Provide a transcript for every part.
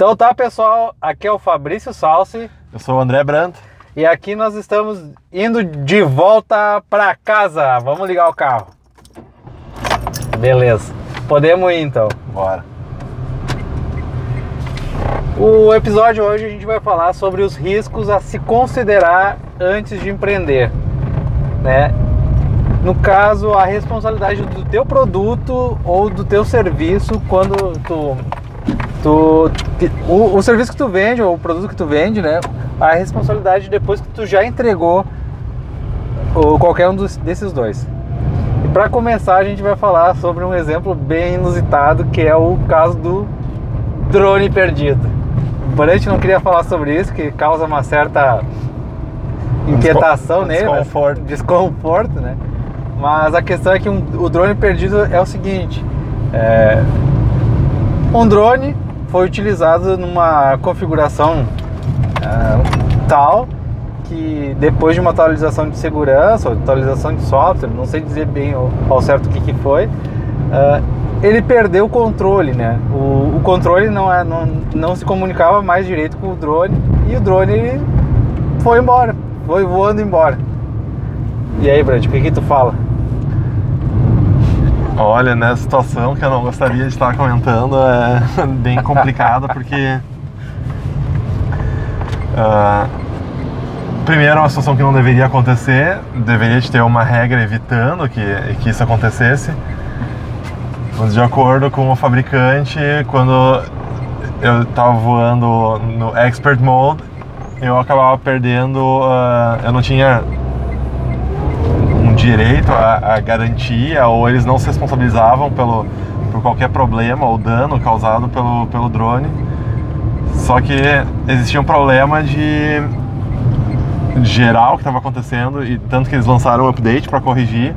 Então tá, pessoal, aqui é o Fabrício Salsi Eu sou o André Brandt. e aqui nós estamos indo de volta para casa. Vamos ligar o carro. Beleza. Podemos ir então. Bora. O episódio hoje a gente vai falar sobre os riscos a se considerar antes de empreender, né? No caso, a responsabilidade do teu produto ou do teu serviço quando tu, tu o, o serviço que tu vende ou o produto que tu vende, né? A responsabilidade depois que tu já entregou ou qualquer um dos, desses dois. E para começar, a gente vai falar sobre um exemplo bem inusitado que é o caso do drone perdido. Porém, a gente não queria falar sobre isso, que causa uma certa inquietação Descon- nele, né? desconforto. desconforto, né? Mas a questão é que um- o drone perdido é o seguinte: é, um drone foi utilizado numa configuração é, tal que depois de uma atualização de segurança ou atualização de software, não sei dizer bem ao, certo o que, que foi, é, ele perdeu o controle, né? O, o controle não, é, não, não se comunicava mais direito com o drone e o drone ele foi embora, foi voando embora. E aí, Brad, o que, que tu fala? Olha, nessa situação que eu não gostaria de estar comentando é bem complicada porque. ah, primeiro, é uma situação que não deveria acontecer, deveria de ter uma regra evitando que, que isso acontecesse. Mas de acordo com o fabricante, quando eu estava voando no Expert Mode, eu acabava perdendo. ah, eu não tinha direito à, à garantia ou eles não se responsabilizavam pelo, por qualquer problema ou dano causado pelo, pelo drone. Só que existia um problema de geral que estava acontecendo e tanto que eles lançaram um update para corrigir.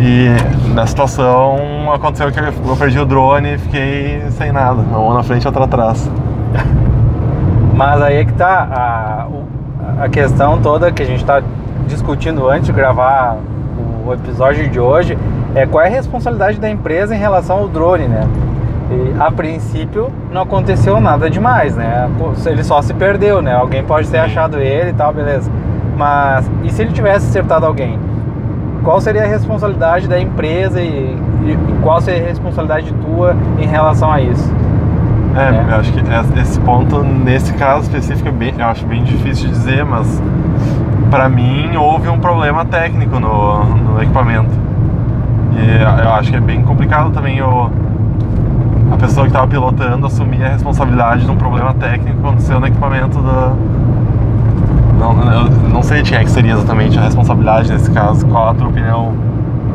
E na situação aconteceu que eu perdi o drone e fiquei sem nada, uma na frente e outra atrás. Mas aí é que tá a, a questão toda que a gente está discutindo antes de gravar o episódio de hoje é qual é a responsabilidade da empresa em relação ao drone, né? E, a princípio não aconteceu nada demais, né? Ele só se perdeu, né? Alguém pode ter achado ele e tal, beleza. Mas e se ele tivesse acertado alguém? Qual seria a responsabilidade da empresa e, e qual seria a responsabilidade tua em relação a isso? É, É. eu acho que es- esse ponto, nesse caso específico, é bem, eu acho bem difícil de dizer, mas para mim houve um problema técnico no, no equipamento. E eu acho que é bem complicado também o, a pessoa que estava pilotando assumir a responsabilidade de um problema técnico que aconteceu no equipamento da. Não, não sei de quem é que seria exatamente a responsabilidade nesse caso, qual a tua opinião?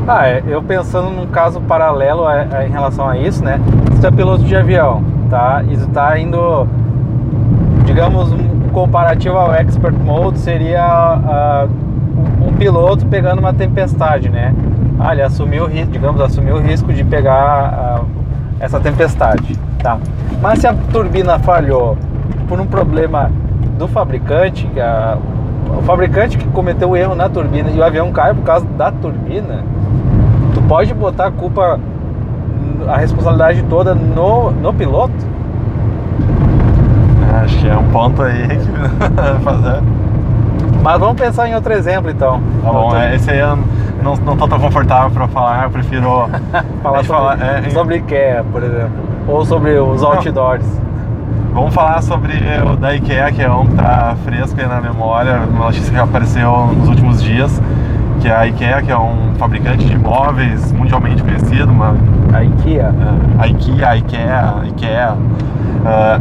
Ah, é, eu pensando num caso paralelo a- a- em relação a isso, né? Se é piloto de avião, tá? E tu tá indo, digamos, comparativo ao Expert Mode seria ah, um, piloto pegando uma tempestade, né? Ah, ele assumiu o risco, digamos, assumiu o risco de pegar ah, essa tempestade, tá? Mas se a turbina falhou por um problema do fabricante, a- o fabricante que cometeu o erro na turbina e o avião cai por causa da turbina, tu pode botar a culpa, a responsabilidade toda no, no piloto? Acho que é um ponto aí que fazer. Mas vamos pensar em outro exemplo então. Tá bom, Outro- é, esse aí eu não, não tô tão confortável pra falar, eu prefiro falar sobre, fala- é, sobre IKEA, por exemplo. Ou sobre os Não. outdoors. Vamos falar sobre o da IKEA, que é um que tá fresco aí na memória, uma notícia que apareceu nos últimos dias, que é a IKEA, que é um fabricante de móveis mundialmente conhecido, uma, A IKEA. é, a IKEA, a IKEA, a IKEA. É,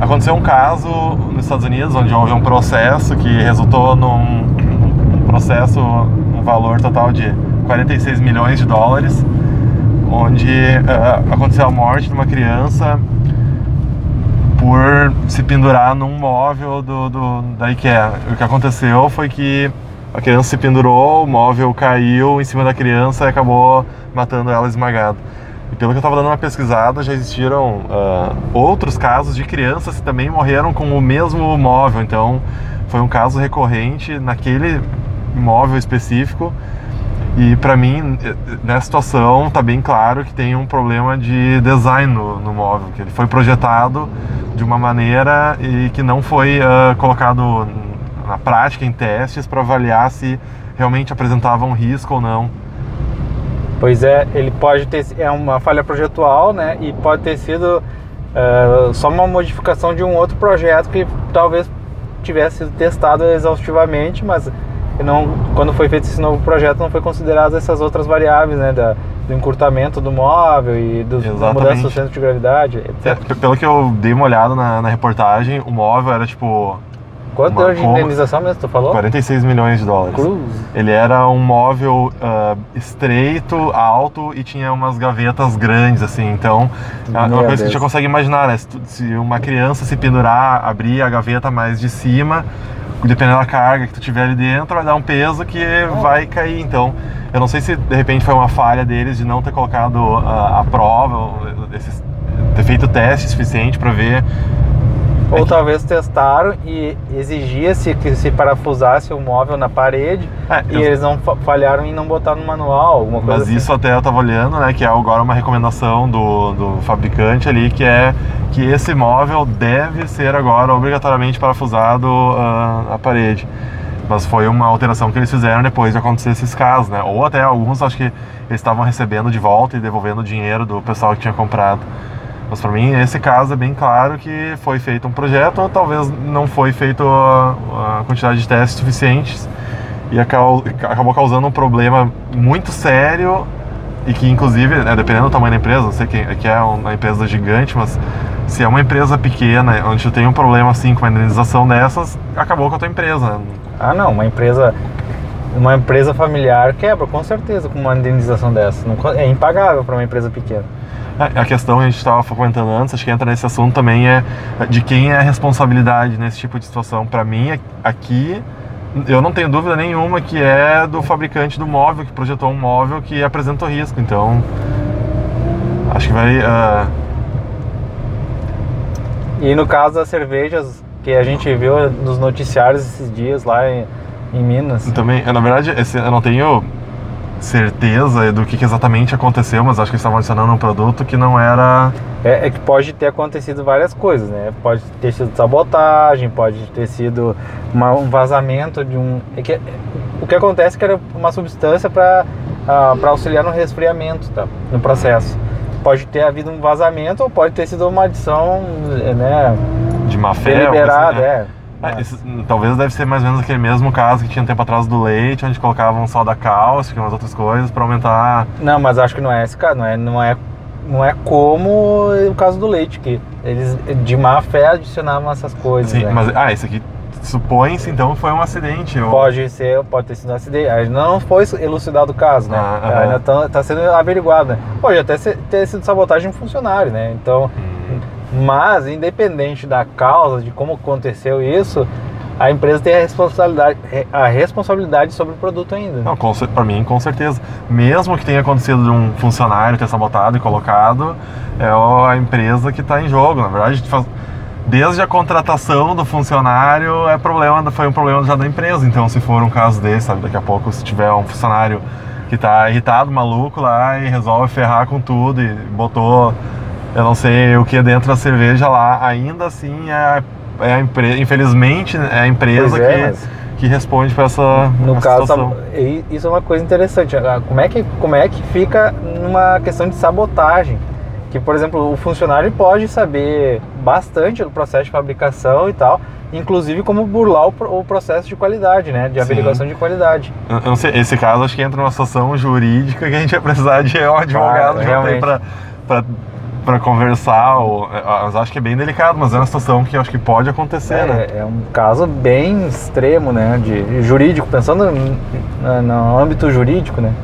aconteceu um caso nos Estados Unidos onde houve um processo que resultou num, processo, um valor total de 46 milhões de dólares, onde é, aconteceu a morte de uma criança por se pendurar num móvel do, do- da IKEA. O que aconteceu foi que a criança se pendurou, o móvel caiu em cima da criança e acabou matando ela esmagada. E pelo que eu estava dando uma pesquisada, já existiram ah, outros casos de crianças que também morreram com o mesmo móvel. Então, foi um caso recorrente naquele móvel específico. E para mim, eh, nessa situação, tá bem claro que tem um problema de design no, no móvel, que ele foi projetado de uma maneira e que não foi uh, colocado na prática em testes para avaliar se realmente apresentava um risco ou não. Pois é, ele pode ter é uma falha projetual, né? E pode ter sido uh, só uma modificação de um outro projeto que talvez tivesse sido testado exaustivamente, mas não, quando foi feito esse novo projeto não foi considerado essas outras variáveis, né? Da, do encurtamento do móvel e do, da mudança do centro de gravidade. É, pelo que eu dei uma olhada na, na reportagem, o móvel era tipo Quanto deu de indenização mesmo, tu falou? 46 milhões de dólares. Cruz. Ele era um móvel uh, estreito, alto e tinha umas gavetas grandes, assim. Então, é uma coisa Deus. que a gente consegue imaginar, né? Se, se, uma criança se pendurar, abrir a gaveta mais de cima, dependendo da carga que tu tiver ali dentro, vai dar um peso que oh. vai cair. Então, eu não sei se de repente foi uma falha deles de não ter colocado uh, a prova, esses, ter feito teste suficiente para ver ou é talvez testaram e exigia-se que se parafusasse o móvel na parede é, e eu... eles não falharam em não botar no manual, alguma coisa Mas assim. isso até eu estava olhando, né, que é agora uma recomendação do, do fabricante ali, que é que esse móvel deve ser agora obrigatoriamente parafusado uh, à parede. Mas foi uma alteração que eles fizeram depois de acontecer esses casos, né? Ou até alguns, acho que eles estavam recebendo de volta e devolvendo o dinheiro do pessoal que tinha comprado. Mas para mim, esse caso é bem claro que foi feito um projeto ou talvez não foi feito a, a quantidade de testes suficientes e acabou causando um problema muito sério e que inclusive, né, dependendo do tamanho da empresa, não sei que, que é uma empresa gigante, mas se é uma empresa pequena, onde tu tem um problema assim com uma indenização dessas, acabou com a tua empresa. Ah não, uma empresa uma empresa familiar quebra com certeza com uma indenização dessa. é impagável para uma empresa pequena. A questão que a gente estava comentando antes, acho que entra nesse assunto também, é de quem é a responsabilidade nesse tipo de situação. Para mim, aqui, eu não tenho dúvida nenhuma que é do fabricante do móvel, que projetou um móvel que apresentou risco. Então, acho que vai. Uh... E no caso das cervejas, que a gente viu nos noticiários esses dias lá em, em Minas. Também, na verdade, eu não tenho certeza do que, exatamente aconteceu, mas acho que eles estavam adicionando um produto que não era. É, é, que pode ter acontecido várias coisas, né? Pode ter sido sabotagem, pode ter sido uma, um vazamento de um. É que, o que acontece é que era uma substância para uh, para auxiliar no resfriamento, tá? No processo. Pode ter havido um vazamento ou pode ter sido uma adição, né? De má fé. Deliberada, assim, né? é. É, esse, talvez deve ser mais ou menos aquele mesmo caso que tinha um tempo atrás do leite, onde colocavam soda cáustica e umas outras coisas para aumentar. Não, mas acho que não é esse caso, não é, não é, não é como o caso do leite, que eles de má fé adicionavam essas coisas. Sim, né? mas ah, esse aqui supõe-se então foi um acidente. Ou... Pode ser, pode ter sido um acidente. Ainda não foi elucidado o caso, né? Ah, Ainda está tá sendo averiguado, né? Pode até ser, ter sido sabotagem de um funcionário, né? Então. Hum mas, independente da causa, de como aconteceu isso, a empresa tem a responsabilidade, a responsabilidade sobre o produto ainda. Não, para mim, com certeza. Mesmo que tenha acontecido de um funcionário ter sabotado e colocado, é a empresa que está em jogo. Na verdade, desde a contratação do funcionário é problema, foi um problema já da empresa. Então, se for um caso desse, sabe, daqui a pouco se tiver um funcionário que está irritado, maluco lá e resolve ferrar com tudo e botou eu não sei o que é dentro da cerveja lá, ainda assim é, é a empresa, infelizmente é a empresa é, que, mas... que responde para essa No caso, situação. isso é uma coisa interessante. Ah, como é que, como é que fica numa questão de sabotagem? Que, por exemplo, o funcionário pode saber bastante do processo de fabricação e tal, inclusive como burlar o, processo de qualidade, né? De averiguação Sim. de qualidade. Eu não sei, esse caso acho que entra numa situação jurídica que a gente vai precisar de um advogado ah, para para conversar, ou, é, acho que é bem delicado, mas é uma situação que acho que pode acontecer, é, né? É um caso bem extremo, né, de jurídico, pensando no, no âmbito jurídico, né?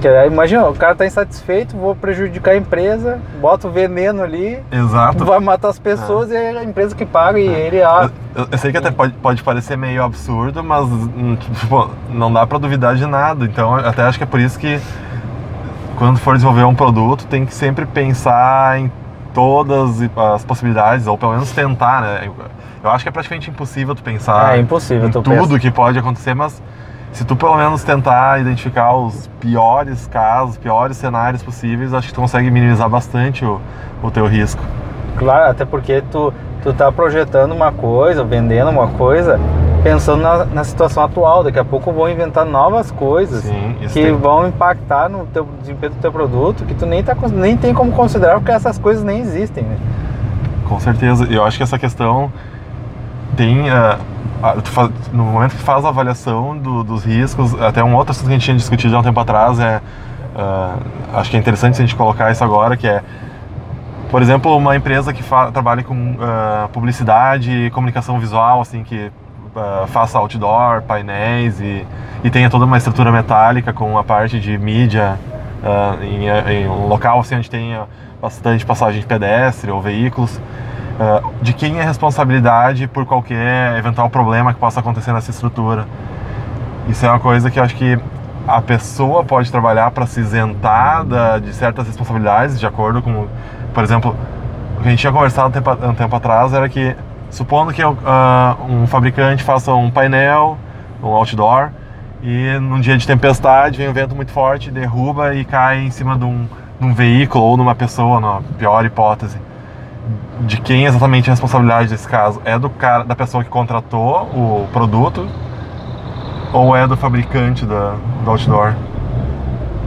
Que, imagina, o cara tá insatisfeito, vou prejudicar a empresa, bota o veneno ali, Exato. vai matar as pessoas é. e é a empresa que paga e é. ele... Ah, eu, eu, sei que até pode, pode parecer meio absurdo, mas hum, tipo, não dá para duvidar de nada, então até acho que é por isso que quando for desenvolver um produto, tem que sempre pensar em todas as possibilidades, ou pelo menos tentar, né? Eu acho que é praticamente impossível tu pensar é impossível, em tudo que pode acontecer, mas se tu pelo menos tentar identificar os piores casos, piores cenários possíveis, acho que tu consegue minimizar bastante o, o teu risco. Claro, até porque tu, tu tá projetando uma coisa, vendendo uma coisa, pensando na, na situação atual. Daqui a pouco vão inventar novas coisas Sim, que tem- vão impactar no teu desempenho do teu produto, que tu nem, tá, nem tem como considerar, porque essas coisas nem existem, né? Com certeza. Eu acho que essa questão tem. tu faz- no momento que faz a avaliação do- dos riscos, até um outro assunto que a gente tinha discutido há um tempo atrás é. ah, acho que é interessante a gente colocar isso agora, que é. Por exemplo, uma empresa que trabalha com ah, publicidade e comunicação visual, assim, que faça outdoor, painéis e, e tenha toda uma estrutura metálica com a parte de mídia ah, em, em um local assim, onde tenha bastante passagem de pedestre ou veículos. ah, de quem é a responsabilidade por qualquer eventual problema que possa acontecer nessa estrutura? Isso é uma coisa que eu acho que a pessoa pode trabalhar para se isentar da- de certas responsabilidades, de acordo com, por exemplo, o que a gente tinha conversado um tempo, um tempo atrás era que, supondo que ah, um fabricante faça um painel, um outdoor, e num dia de tempestade vem um vento muito forte, derruba e cai em cima de um, de um veículo ou numa pessoa, na pior hipótese. De quem exatamente é a responsabilidade desse caso? É do cara, da pessoa que contratou o produto ou é do fabricante da, do outdoor?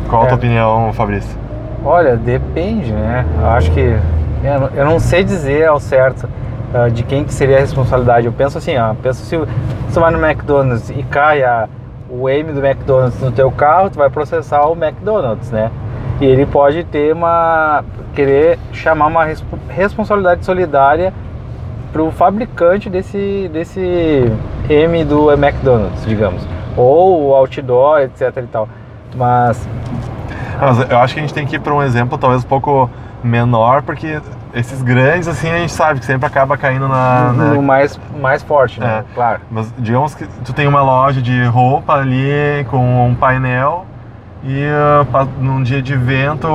Qual a É. tua opinião, Fabrício? Olha, depende, né? Eu acho que. Eu não sei dizer ao certo ah, de quem que seria a responsabilidade. Eu penso assim, ó, penso se você vai no McDonald's e cai a- o M do McDonald's no teu carro, tu vai processar o McDonald's, né? E ele pode ter uma. querer chamar uma resp- responsabilidade solidária para o fabricante desse, desse M do McDonald's, digamos. Ou o outdoor, etc e tal. Mas Mas eu acho que a gente tem que ir para um exemplo talvez um pouco menor, porque esses grandes, assim, a gente sabe que sempre acaba caindo na. no, né? no mais, mais forte, né? É. Claro. Mas digamos que tu tem uma loja de roupa ali com um painel e pa- num dia de vento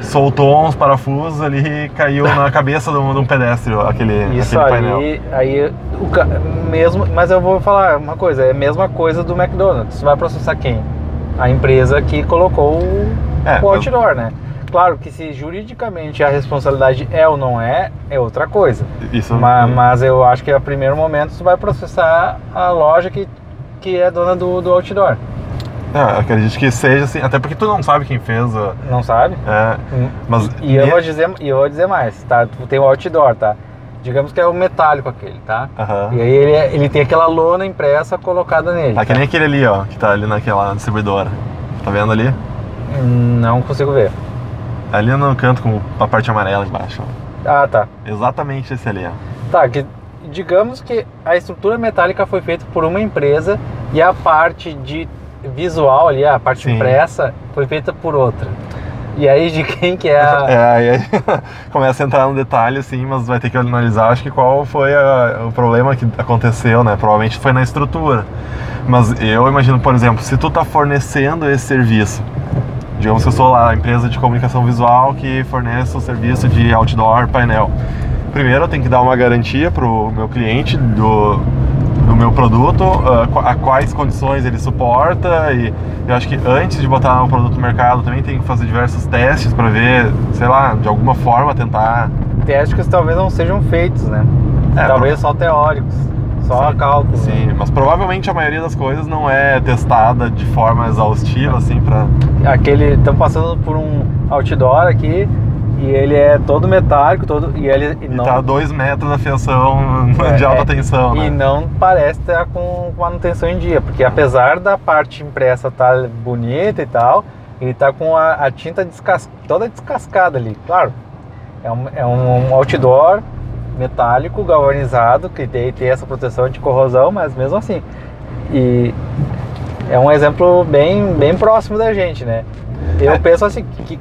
soltou uns parafusos ali e caiu na cabeça de um, de um pedestre aquele, Isso aquele painel. aí, aí o ca- mesmo, mas eu vou falar uma coisa, é a mesma coisa do McDonald's. Você vai processar quem? A empresa que colocou o, É, o outdoor, né? Claro que se juridicamente a responsabilidade é ou não é, é outra coisa. Isso, Ma- Mas, eu acho que a primeiro momento você vai processar a loja que, que é dona do, do outdoor. É, acredito que seja assim, até porque tu não sabe quem fez. ah, Não sabe? É, mas E eu ne- vou dizer, e eu vou dizer mais, tá? Tem o outdoor, tá? Digamos que é o metálico aquele, tá? Aham. E aí ele, é- ele tem aquela lona impressa colocada nele. Tá que nem aquele ali, ó, que tá ali naquela distribuidora. Tá vendo ali? Hum, Não consigo ver. Ali no canto com a parte amarela embaixo. Ah, tá. Exatamente esse ali. Tá, que digamos que a estrutura metálica foi feita por uma empresa e a parte de visual ali, a parte Sim. impressa, foi feita por outra. E aí de quem que é a... É, aí aí começa a entrar no detalhe, assim, mas vai ter que analisar, acho que qual foi a- o problema que aconteceu, né? Provavelmente foi na estrutura. Mas eu imagino, por exemplo, se tu tá fornecendo esse serviço, digamos que eu sou lá a empresa de comunicação visual que fornece o serviço de outdoor painel. Primeiro eu tenho que dar uma garantia pro meu cliente do, do meu produto, ah, a quais condições ele suporta e eu acho que antes de botar o produto no mercado também tem que fazer diversos testes para ver, sei lá, de alguma forma tentar testes que talvez não sejam feitos, né? É, talvez só teóricos, só Sim, cálculos. Sim, mas provavelmente a maioria das coisas não é testada de forma exaustiva, assim, pra. Aquele, estamos passando por um outdoor aqui e ele é todo metálico, todo e ele e E não tá a dois metros da fiação É, de alta é, tensão, E né? não parece estar com manutenção em dia, porque apesar da parte impressa estar bonita e tal, ele tá com a, a tinta descas- toda descascada ali. Claro, é um, é um outdoor metálico galvanizado que tem, tem essa proteção de corrosão, mas mesmo assim. E é um exemplo bem, bem próximo da gente, né? Eu É. penso assim que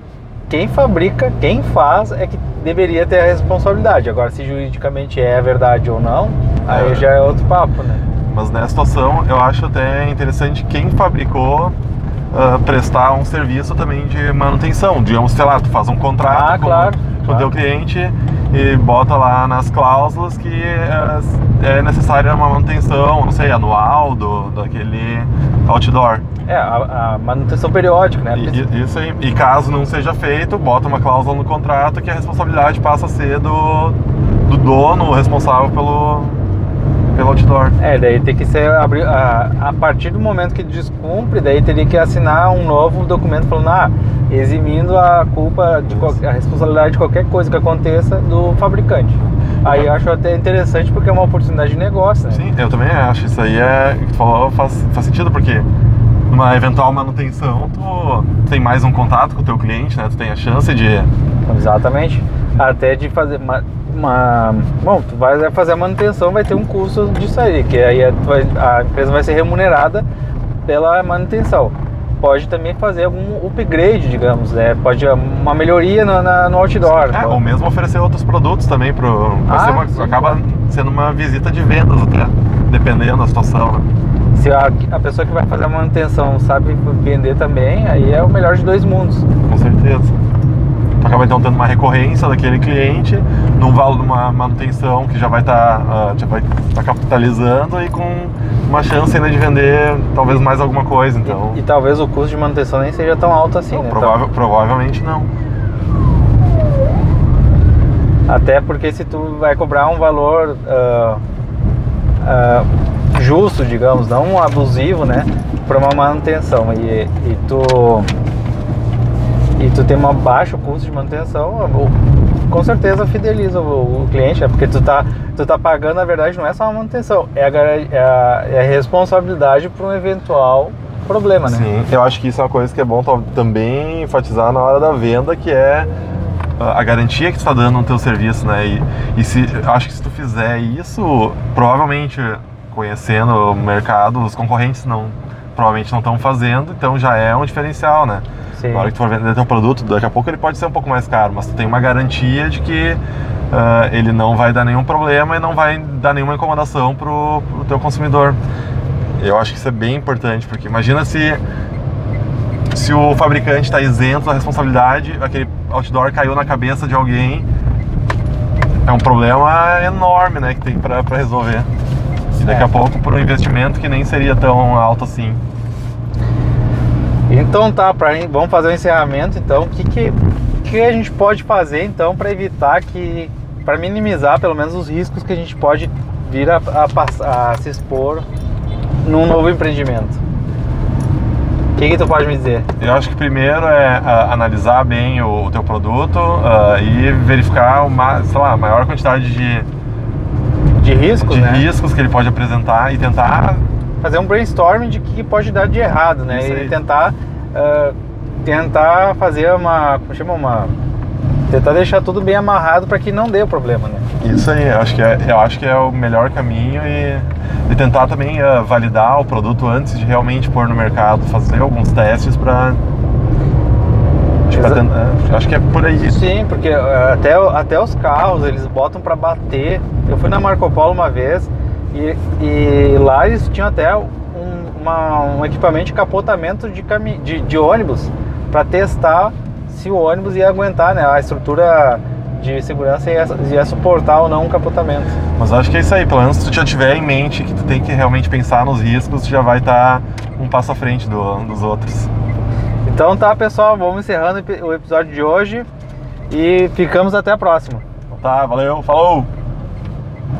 quem fabrica, quem faz é que deveria ter a responsabilidade. Agora, se juridicamente é verdade ou não, aí É. já é outro papo, né? Mas nessa situação eu acho até interessante quem fabricou ah, prestar um serviço também de manutenção. Digamos, sei lá, tu faz um contrato Ah, com, claro. Com o teu cliente e bota lá nas cláusulas que é, é necessária uma manutenção, não sei, anual do, daquele outdoor. É, a, a manutenção periódica, né? E, isso aí. E caso não seja feito, bota uma cláusula no contrato que a responsabilidade passa a ser do, do dono responsável pelo, pelo outdoor. É, daí tem que ser a, a partir do momento que descumpre, daí teria que assinar um novo documento falando, ah, eximindo a culpa de a responsabilidade de qualquer coisa que aconteça do fabricante. Aí eu acho até interessante porque é uma oportunidade de negócio, né? Sim, eu também acho. Isso aí é. Tu falou, faz, faz sentido, porque numa eventual manutenção, tu tem mais um contato com o teu cliente, né? Tu tem a chance de. Exatamente. Até de fazer uma, bom, tu vai fazer a manutenção, vai ter um custo disso aí, que aí a, a empresa vai ser remunerada pela manutenção. Pode também fazer algum upgrade, digamos, né? Pode uma melhoria no, na, no outdoor. É, ou mesmo oferecer outros produtos também pro. Ah, uma, sim, acaba sendo uma visita de vendas até, dependendo da situação. Né? Se a, a pessoa que vai fazer a manutenção sabe vender também, aí é o melhor de dois mundos. Com certeza. Tu acaba então tendo uma recorrência daquele cliente, num valor de uma manutenção que já vai estar tá, uh, já vai tá capitalizando e com uma chance ainda de vender talvez mais alguma coisa. Então. E, e talvez o custo de manutenção nem seja tão alto assim, não, né? Provável, então... Provavelmente não. Até porque se tu vai cobrar um valor uh, uh, justo, digamos, não abusivo, né? Para uma manutenção e, e tu e tu tem um baixo custo de manutenção, com certeza fideliza o, o, cliente, é porque tu tá, tu tá pagando, na verdade, não é só uma manutenção, é a, é a, é a responsabilidade para um eventual problema, né? Sim, eu acho que isso é uma coisa que é bom também enfatizar na hora da venda, que é a garantia que tu está dando no teu serviço, né? E, e se, acho que se tu fizer isso, provavelmente conhecendo o mercado, os concorrentes não provavelmente não estão fazendo, então já é um diferencial, né? Sim. Na hora que tu for vender teu produto, daqui a pouco ele pode ser um pouco mais caro, mas tu tem uma garantia de que uh, ele não vai dar nenhum problema e não vai dar nenhuma incomodação pro, pro teu consumidor. Eu acho que isso é bem importante, porque imagina se se o fabricante está isento da responsabilidade, aquele outdoor caiu na cabeça de alguém, é um problema enorme, né, que tem para resolver. E daqui é. a pouco por um investimento que nem seria tão alto assim. Então tá, pra, vamos fazer o encerramento então. O que, que, que a gente pode fazer então para evitar que. para minimizar pelo menos os riscos que a gente pode vir a, a, a se expor num novo empreendimento? O que, que tu pode me dizer? Eu acho que primeiro é uh, analisar bem o, o teu produto uh, e verificar uma, sei lá, a maior quantidade de, de riscos, de né? riscos que ele pode apresentar e tentar fazer um brainstorming de que pode dar de errado, né? E tentar uh, tentar fazer uma, como chama uma tentar deixar tudo bem amarrado para que não dê o problema, né? Isso aí, eu acho que é, eu acho que é o melhor caminho e, e tentar também uh, validar o produto antes de realmente pôr no mercado, fazer alguns testes para é, acho que é por aí. Sim, porque até, até os carros eles botam para bater. Eu fui na Marco Polo uma vez e, e lá eles tinham até um, uma, um equipamento de capotamento de, cami de, de ônibus para testar se o ônibus ia aguentar, né? A estrutura de segurança ia, ia, suportar ou não um capotamento. Mas acho que é isso aí, pelo menos se tu já tiver em mente que tu tem que realmente pensar nos riscos, tu já vai estar tá um passo à frente do, dos outros. Então tá, pessoal, vamos encerrando o episódio de hoje e ficamos até a próxima. Tá, valeu, falou!